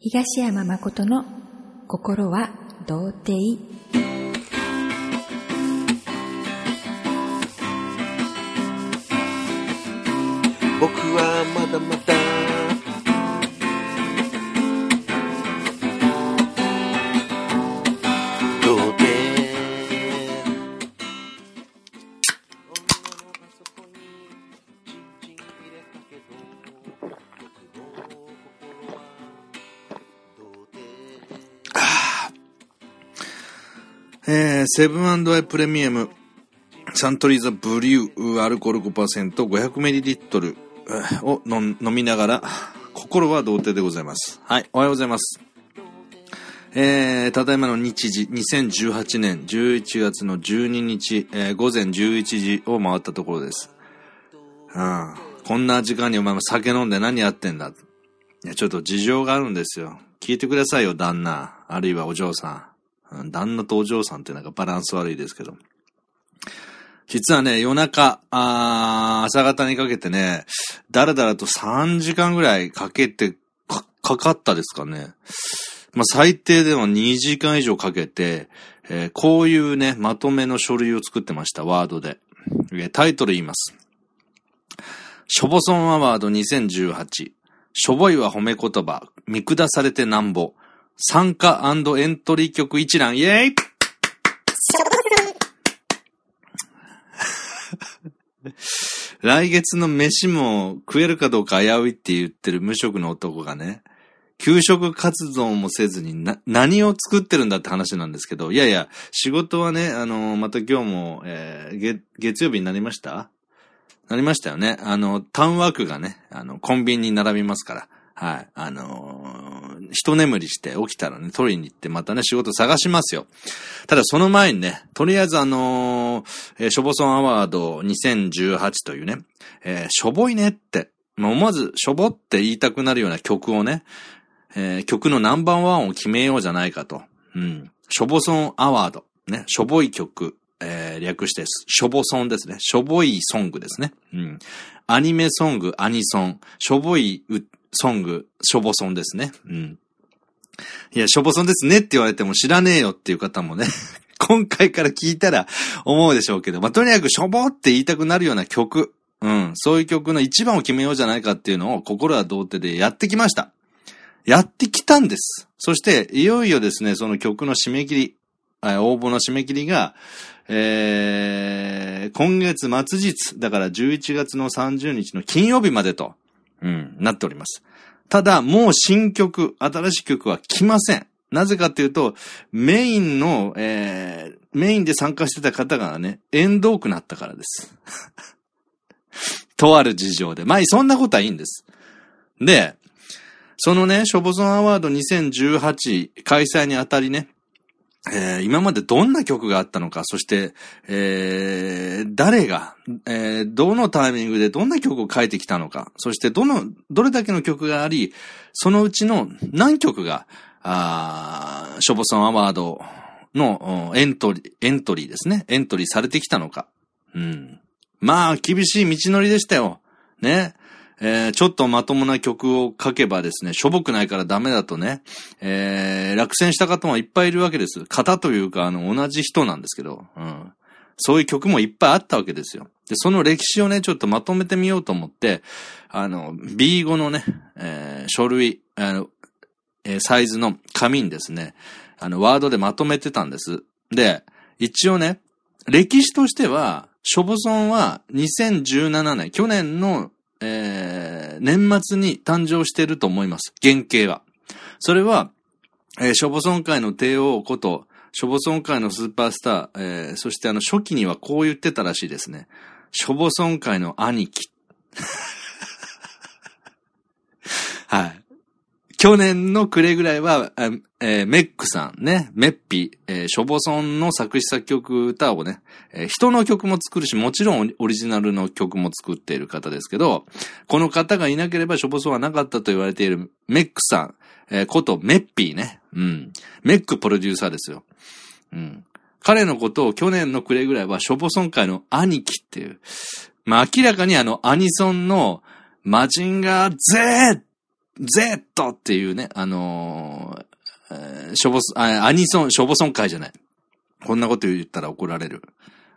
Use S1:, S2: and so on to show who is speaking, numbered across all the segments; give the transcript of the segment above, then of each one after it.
S1: 東山誠の心は童貞。
S2: 僕はまだまだ
S3: えー、セブンアイプレミアム、サントリーザブリュー、アルコール 5%500ml を飲みながら、心は童貞でございます。はい、おはようございます。えー、ただいまの日時、2018年11月の12日、えー午前11時を回ったところです。うん。こんな時間にお前も酒飲んで何やってんだ。いや、ちょっと事情があるんですよ。聞いてくださいよ、旦那。あるいはお嬢さん。旦那とお嬢さんってなんかバランス悪いですけど。実はね、夜中、あ朝方にかけてね、だらだらと3時間ぐらいかけて、か、かかったですかね。まあ、最低でも2時間以上かけて、えーこういうね、まとめの書類を作ってました、ワードで。タイトル言います。しょぼそんアワード2018。しょぼいは褒め言葉。見下されてなんぼ。参加エントリー曲一覧、イェーイ 来月の飯も食えるかどうか危ういって言ってる無職の男がね、給食活動もせずにな、何を作ってるんだって話なんですけど、いやいや、仕事はね、あの、また今日も、えー月、曜日になりました？なりましたよね。あの、タウンワークがね、あの、コンビニに並びますから。はい。あの一眠りして起きたらね、取りに行ってまたね、仕事探しますよ。ただその前にね、とりあえずあのーえーしょぼそんアワード2018というね、えーしょぼいねって、まあ思わずしょぼって言いたくなるような曲をね、えー曲のナンバーワンを決めようじゃないかと。うん。しょぼそんアワード。ね。しょぼい曲。えー略して。しょぼそんですね。しょぼいソングですね。うん。アニメソング、アニソン。しょぼいソング、しょぼそんですね。うん。いや、しょぼそんですねって言われても知らねえよっていう方もね、今回から聞いたら思うでしょうけど、まあ、とにかくしょぼって言いたくなるような曲。うん。そういう曲の一番を決めようじゃないかっていうのを心は童貞でやってきました。やってきたんです。そして、いよいよですね、その曲の締め切り、応募の締め切りが、えー、今月末日、だから11月の30日の金曜日までと、うん、なっております。ただ、もう新曲、新しい曲は来ません。なぜかっていうと、メインの、えー、メインで参加してた方がね、縁遠くなったからです。とある事情で。まあ、そんなことはいいんです。で、そのね、ショボソンアワード2018開催にあたりね、えー今までどんな曲があったのか、そして、えー誰が、えーどのタイミングでどんな曲を書いてきたのか、そしてどの、どれだけの曲があり、そのうちの何曲が、あショボソンアワードのエントリー、エントリーですね。エントリーされてきたのか。うん。まあ、厳しい道のりでしたよ。ね。えーちょっとまともな曲を書けばですね、しょぼくないからダメだとね、えー落選した方もいっぱいいるわけです。方というか、あの、同じ人なんですけど、うん。そういう曲もいっぱいあったわけですよ。で、その歴史をね、ちょっとまとめてみようと思って、あの、B5 のね、えー書類、あの、えーサイズの紙にですね、あの、ワードでまとめてたんです。で、一応ね、歴史としては、ショボソンは2017年、去年の、えー年末に誕生してると思います。原型は。それは、えーショボソン界の帝王こと、ショボソン界のスーパースター、えーそしてあの初期にはこう言ってたらしいですね。ショボソン界の兄貴。はい。去年の暮れぐらいは、えーメックさんね、メッピ、えーショボソンの作詞作曲歌をね、えー人の曲も作るし、もちろんオリジナルの曲も作っている方ですけど、この方がいなければショボソンはなかったと言われているメックさん、えーことメッピーね。うん。メックプロデューサーですよ。うん。彼のことを去年の暮れぐらいはショボソン界の兄貴っていう。まあ明らかにあのアニソンのマジンガー Z Z っていうね、あのーえーしょぼそ、あ、アニソン、しょぼソン会じゃない。こんなこと言ったら怒られる。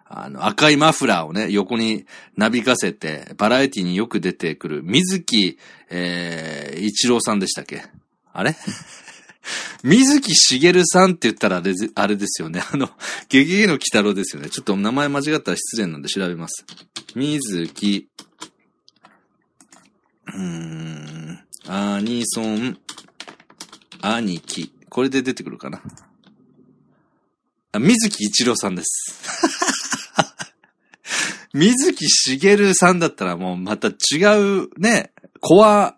S3: あの、赤いマフラーをね、横になびかせて、バラエティによく出てくる、水木、えー、一郎さんでしたっけ？あれ？水木しげるさんって言ったらあれあれですよね。あの、ゲゲゲの鬼太郎ですよね。ちょっと名前間違ったら失礼なんで調べます。水木、うーん、アニソン、兄貴。これで出てくるかな？あ水木一郎さんです。水木しげるさんだったらもうまた違うね、コア、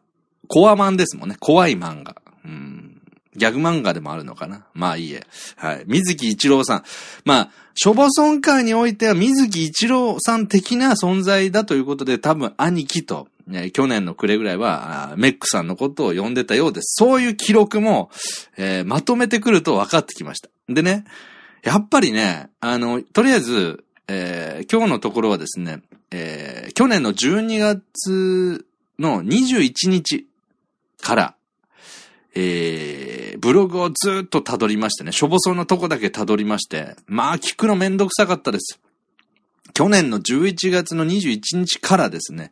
S3: コアマンですもんね。怖い漫画。うん。ギャグ漫画でもあるのかな？まあいいえ。はい。水木一郎さん。まあ、しょぼそん会においては水木一郎さん的な存在だということで多分兄貴と、ね、去年の暮れぐらいは、メックさんのことを呼んでたようです。そういう記録も、えーまとめてくると分かってきました。でね、やっぱりね、あの、とりあえず、えー今日のところはですね、えー去年の12月の21日から、えーブログをずっと辿りましてね、しょぼそうなとこだけ辿りまして、まあ聞くのめんどくさかったです。去年の11月の21日からですね、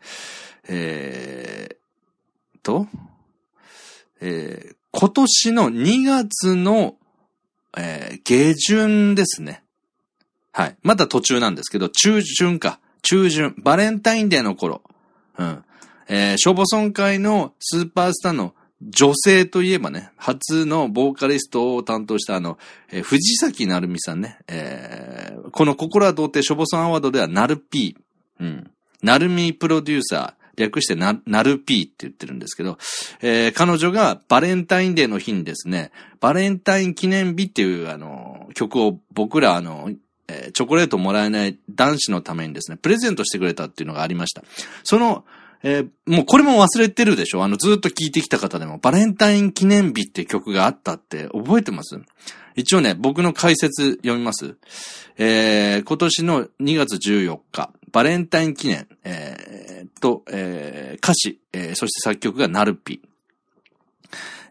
S3: えーと、えー今年の2月の、えー下旬ですね。はい。まだ途中なんですけど、中旬か。中旬。バレンタインデーの頃。うん。えー、消防村会のスーパースターの女性といえばね、初のボーカリストを担当したあの、えー藤崎なるみさんね。えーこの心は童貞消防村アワードではなる P。うん。なるみプロデューサー。略してな、なる P って言ってるんですけど、えー彼女がバレンタインデーの日にですね、バレンタイン記念日っていうあの、曲を僕らあの、えーチョコレートもらえない男子のためにですね、プレゼントしてくれたっていうのがありました。その、えーもうこれも忘れてるでしょ？あの、ずっと聴いてきた方でも、バレンタイン記念日って曲があったって覚えてます？一応ね、僕の解説読みます。えー今年の2月14日、バレンタイン記念、えーと、えー歌詞、えーそして作曲がナルピ。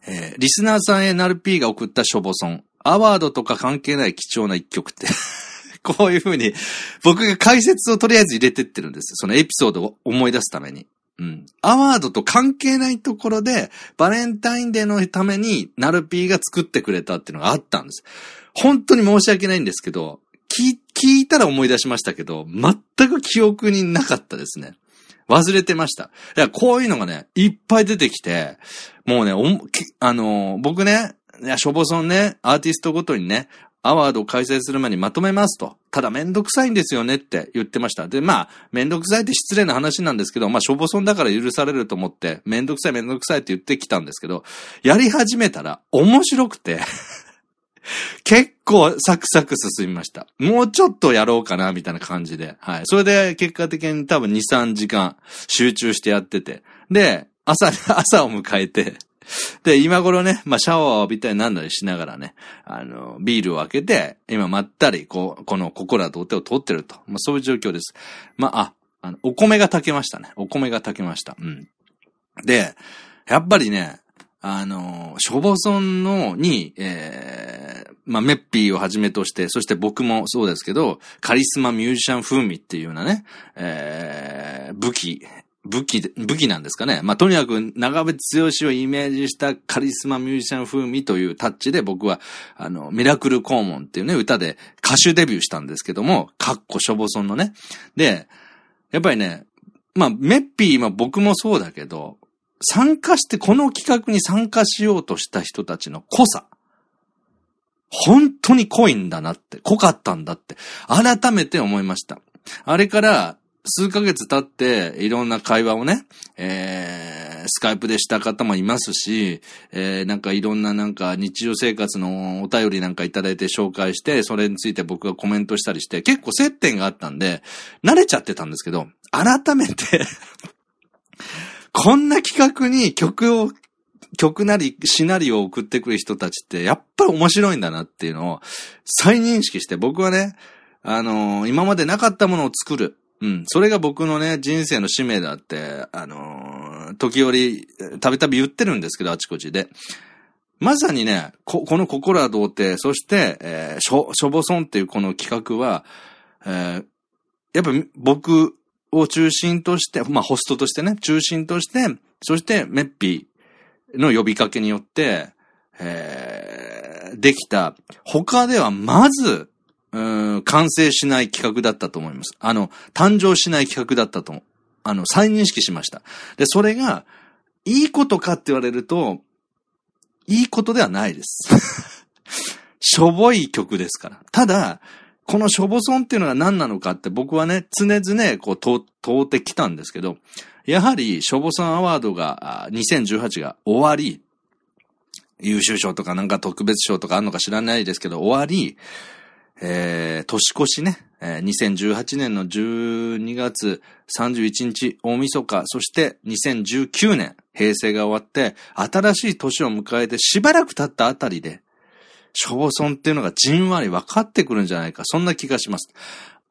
S3: えーリスナーさんへナルピーが送ったショボソン。アワードとか関係ない貴重な一曲って。こういう風に、僕が解説をとりあえず入れてってるんです。そのエピソードを思い出すために。うん。アワードと関係ないところで、バレンタインデーのために、ナルピーが作ってくれたっていうのがあったんです。本当に申し訳ないんですけど、聞聞いたら思い出しましたけど、全く記憶になかったですね。忘れてました。いや、こういうのがね、いっぱい出てきて、もうね、あのー僕ね、いや、しょぼそんね、アーティストごとにね、アワードを開催する前にまとめますと。ただめんどくさいんですよねって言ってました。で、まあ、めんどくさいって失礼な話なんですけど、まあ、しょぼそんだから許されると思って、めんどくさいめんどくさいって言ってきたんですけど、やり始めたら面白くて、結構サクサク進みました。もうちょっとやろうかな、みたいな感じで。はい。それで結果的に多分2、3時間集中してやってて。で、朝、朝を迎えて、で、今頃ね、まあ、シャワーを浴びたりなんだりしながらね、あの、ビールを開けて、今まったり、こう、この心は童貞を取ってると。まあ、そういう状況です。まあ、あ、あの、お米が炊けましたね。お米が炊けました。うん。で、やっぱりね、あの、消防村のに、えー、まあ、メッピーをはじめとして、そして僕もそうですけど、カリスマミュージシャン風味っていうようなね、えー、武器、武器、武器なんですかね。まあ、とにかく長渕剛をイメージしたカリスマミュージシャン風味というタッチで僕は、あの、ミラクルコーモンっていうね、歌で歌手デビューしたんですけども、かっこしょぼそんのね。で、やっぱりね、まあ、メッピー、まあ僕もそうだけど、参加して、この企画に参加しようとした人たちの濃さ。本当に濃いんだなって、濃かったんだって、改めて思いました。あれから、数ヶ月経って、いろんな会話をね、えー、スカイプでした方もいますし、えー、なんかいろんななんか日常生活のお便りなんかいただいて紹介して、それについて僕がコメントしたりして、結構接点があったんで、慣れちゃってたんですけど、改めてこんな企画に曲を、曲なり、シナリオを送ってくる人たちって、やっぱり面白いんだなっていうのを再認識して、僕はね、あのー今までなかったものを作る。うん。それが僕のね、人生の使命だって、あのー時折、たびたび言ってるんですけど、あちこちで。まさにね、ここの心は童貞、そして、えー、しょ、しょぼそんっていうこの企画は、えー、やっぱ僕を中心として、まあホストとしてね、中心として、そしてメッピーの呼びかけによって、えー、できた、他ではまず、うん、完成しない企画だったと思います。あの、誕生しない企画だったと、あの、再認識しました。で、それが、いいことかって言われると、いいことではないです。しょぼい曲ですから。ただ、このしょぼソンっていうのが何なのかって僕はね、常々こう問うてきたんですけど、やはりしょぼソンアワードが2018が終わり、優秀賞とかなんか特別賞とかあるのか知らないですけど、終わり、えー、年越しね、えー、2018年の12月31日大晦日、そして2019年平成が終わって、新しい年を迎えてしばらく経ったあたりで、小村っていうのがじんわり分かってくるんじゃないか、そんな気がします。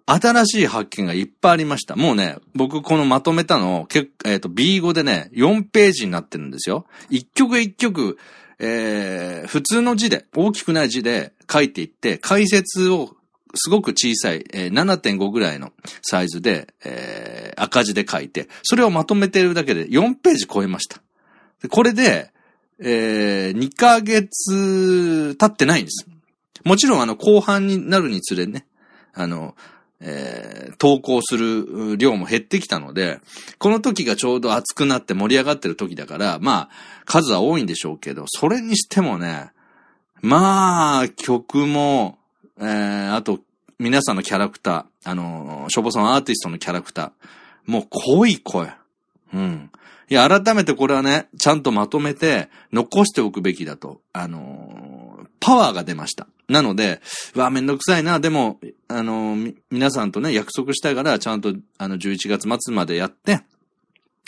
S3: 新しい発見がいっぱいありました。もうね、僕このまとめたの、けえっ、ー、と、B5 でね、4ページになってるんですよ。一曲一曲、えー、普通の字で、大きくない字で書いていって、解説をすごく小さい、えー、7.5ぐらいのサイズで、えー、赤字で書いて、それをまとめているだけで4ページ超えました。これで、えー、2ヶ月経ってないんです。もちろんあの後半になるにつれね、あの、えー、投稿する量も減ってきたので、この時がちょうど熱くなって盛り上がってる時だから、まあ、数は多いんでしょうけど、それにしてもね、まあ、曲も、えー、あと、皆さんのキャラクター、あの、しょぼさんアーティストのキャラクター、もう濃い声。うん。いや、改めてこれはね、ちゃんとまとめて残しておくべきだと、あの、パワーが出ました。なので、うわ、めんどくさいな、でも、あの、皆さんとね、約束したから、ちゃんと、あの、11月末までやって、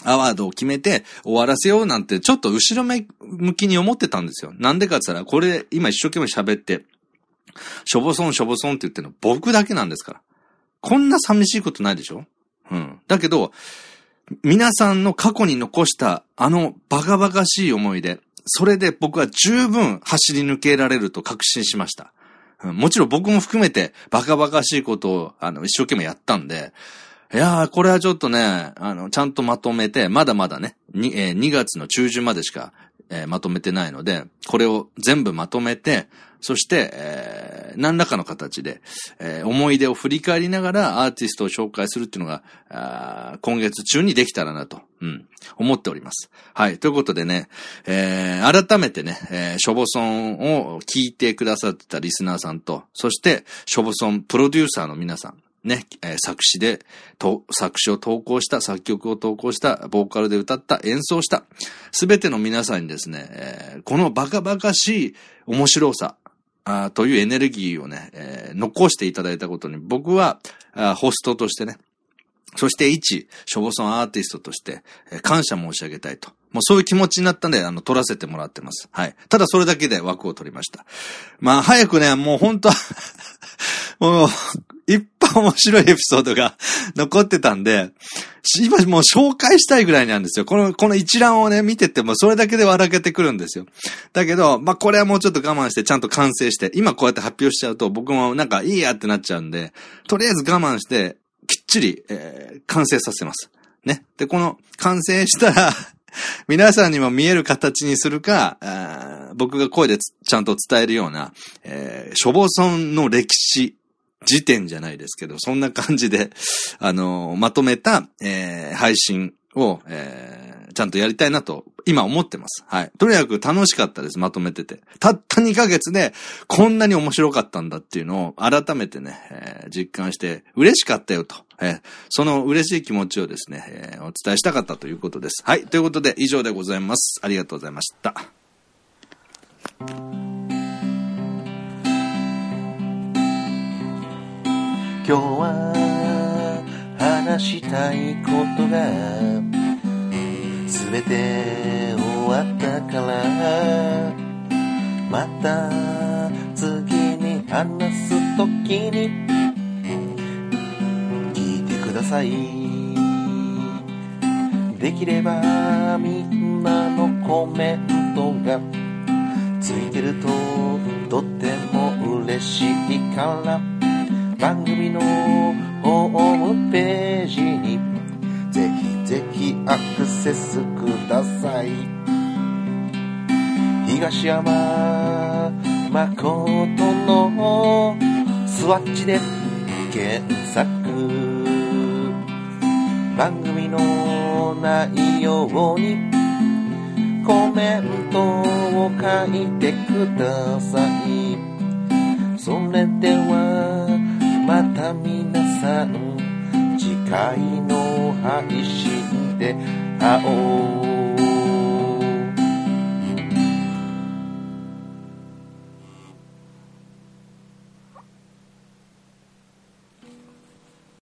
S3: アワードを決めて終わらせようなんて、ちょっと後ろ向きに思ってたんですよ。なんでかって言ったら、これ、今一生懸命喋って、しょぼそんしょぼそんって言ってるの僕だけなんですから。こんな寂しいことないでしょ？うん。だけど、皆さんの過去に残したあのバカバカしい思い出、それで僕は十分走り抜けられると確信しました。もちろん僕も含めてバカバカしいことをあの一生懸命やったんで、いやー、これはちょっとね、あの、ちゃんとまとめて、まだまだね、2, 2月の中旬までしか、えー、まとめてないので、これを全部まとめて、そして、えー、何らかの形で、えー、思い出を振り返りながらアーティストを紹介するっていうのが、あ今月中にできたらなと、うん、思っております。はい。ということでね、えー、改めてね、えー、ショボソンを聞いてくださってたリスナーさんと、そして、ショボソンプロデューサーの皆さん、ね、えー、作詞で、と、作詞を投稿した、作曲を投稿した、ボーカルで歌った、演奏した、すべての皆さんにですね、えー、このバカバカしい面白さ、あというエネルギーをね、えー、残していただいたことに、僕はホストとしてね、そして一、ショボソンアーティストとして、えー、感謝申し上げたいと。もうそういう気持ちになったんで、あの、撮らせてもらってます。はい。ただそれだけで枠を取りました。まあ、早くね、もう本当 もう、いっぱい面白いエピソードが残ってたんで、今もう紹介したいぐらいなんですよ。この、この一覧をね、見ててもそれだけで笑けてくるんですよ。だけど、まあ、これはもうちょっと我慢してちゃんと完成して、今こうやって発表しちゃうと僕もなんかいいやってなっちゃうんで、とりあえず我慢して、きっちり、えー、完成させます。ね。で、この完成したら 皆さんにも見える形にするか、僕が声でちゃんと伝えるような、えー、処方村の歴史時点じゃないですけど、そんな感じで、あの、まとめた、えー、配信を、えー、ちゃんとやりたいなと、今思ってます。はい。とにかく楽しかったです、まとめてて。たった2ヶ月で、こんなに面白かったんだっていうのを、改めてね、えー、実感して、嬉しかったよと。えー、その嬉しい気持ちをですね、えー、お伝えしたかったということです。はい。ということで、以上でございます。ありがとうございました。
S2: 今日は話したいことが全て終わったからまた次に話すときに聞いてください。できればみんなのコメントがついてるととっても嬉しいから。番組のホームページにぜひぜひアクセスください。東山誠のスワッチで検索。番組の内容にコメントを書いてください。それでは。また皆さん次回の配信で会おう。